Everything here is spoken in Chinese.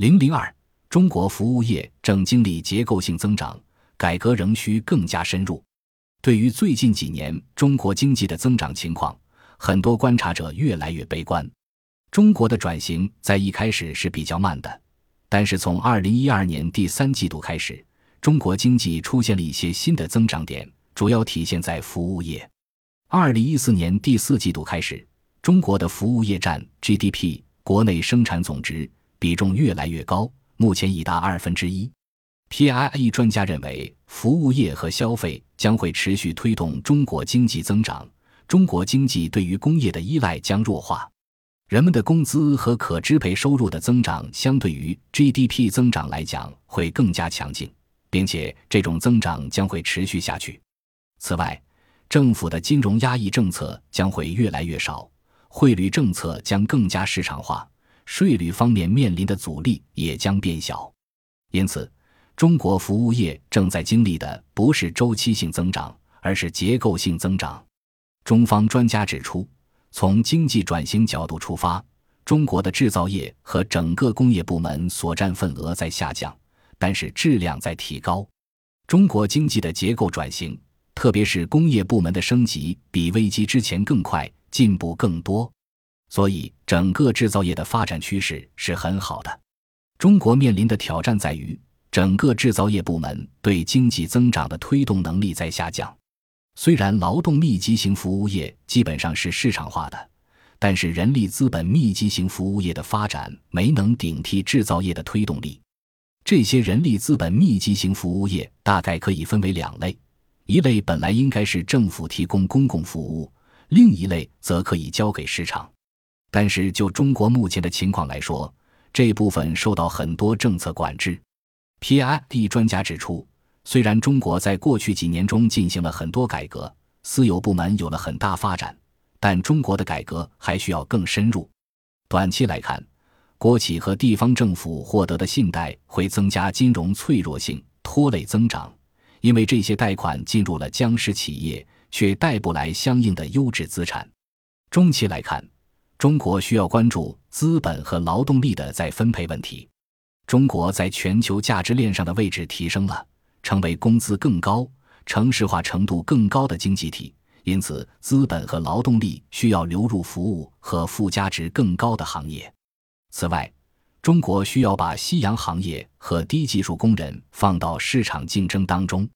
零零二，中国服务业正经历结构性增长，改革仍需更加深入。对于最近几年中国经济的增长情况，很多观察者越来越悲观。中国的转型在一开始是比较慢的，但是从二零一二年第三季度开始，中国经济出现了一些新的增长点，主要体现在服务业。二零一四年第四季度开始，中国的服务业占 GDP 国内生产总值比重越来越高，目前已达二分之一。PIE 专家认为，服务业和消费将会持续推动中国经济增长。中国经济对于工业的依赖将弱化，人们的工资和可支配收入的增长相对于 GDP 增长来讲会更加强劲，并且这种增长将会持续下去。此外，政府的金融压抑政策将会越来越少，汇率政策将更加市场化，税率方面面临的阻力也将变小。因此。中国服务业正在经历的不是周期性增长，而是结构性增长。中方专家指出，从经济转型角度出发，中国的制造业和整个工业部门所占份额在下降，但是质量在提高。中国经济的结构转型，特别是工业部门的升级，比危机之前更快，进步更多，所以整个制造业的发展趋势是很好的。中国面临的挑战在于。整个制造业部门对经济增长的推动能力在下降。虽然劳动密集型服务业基本上是市场化的，但是人力资本密集型服务业的发展没能顶替制造业的推动力。这些人力资本密集型服务业大概可以分为两类：一类本来应该是政府提供公共服务，另一类则可以交给市场。但是就中国目前的情况来说，这部分受到很多政策管制。PID 专家指出，虽然中国在过去几年中进行了很多改革，私有部门有了很大发展，但中国的改革还需要更深入。短期来看，国企和地方政府获得的信贷会增加金融脆弱性，拖累增长，因为这些贷款进入了僵尸企业，却带不来相应的优质资产。中期来看，中国需要关注资本和劳动力的再分配问题。中国在全球价值链上的位置提升了，成为工资更高、城市化程度更高的经济体，因此资本和劳动力需要流入服务和附加值更高的行业。此外，中国需要把夕阳行业和低技术工人放到市场竞争当中。